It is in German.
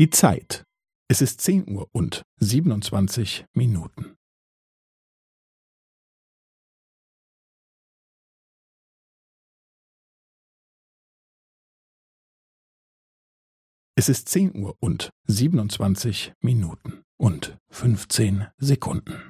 Die Zeit. Es ist zehn Uhr und siebenundzwanzig Minuten. Es ist zehn Uhr und siebenundzwanzig Minuten und fünfzehn Sekunden.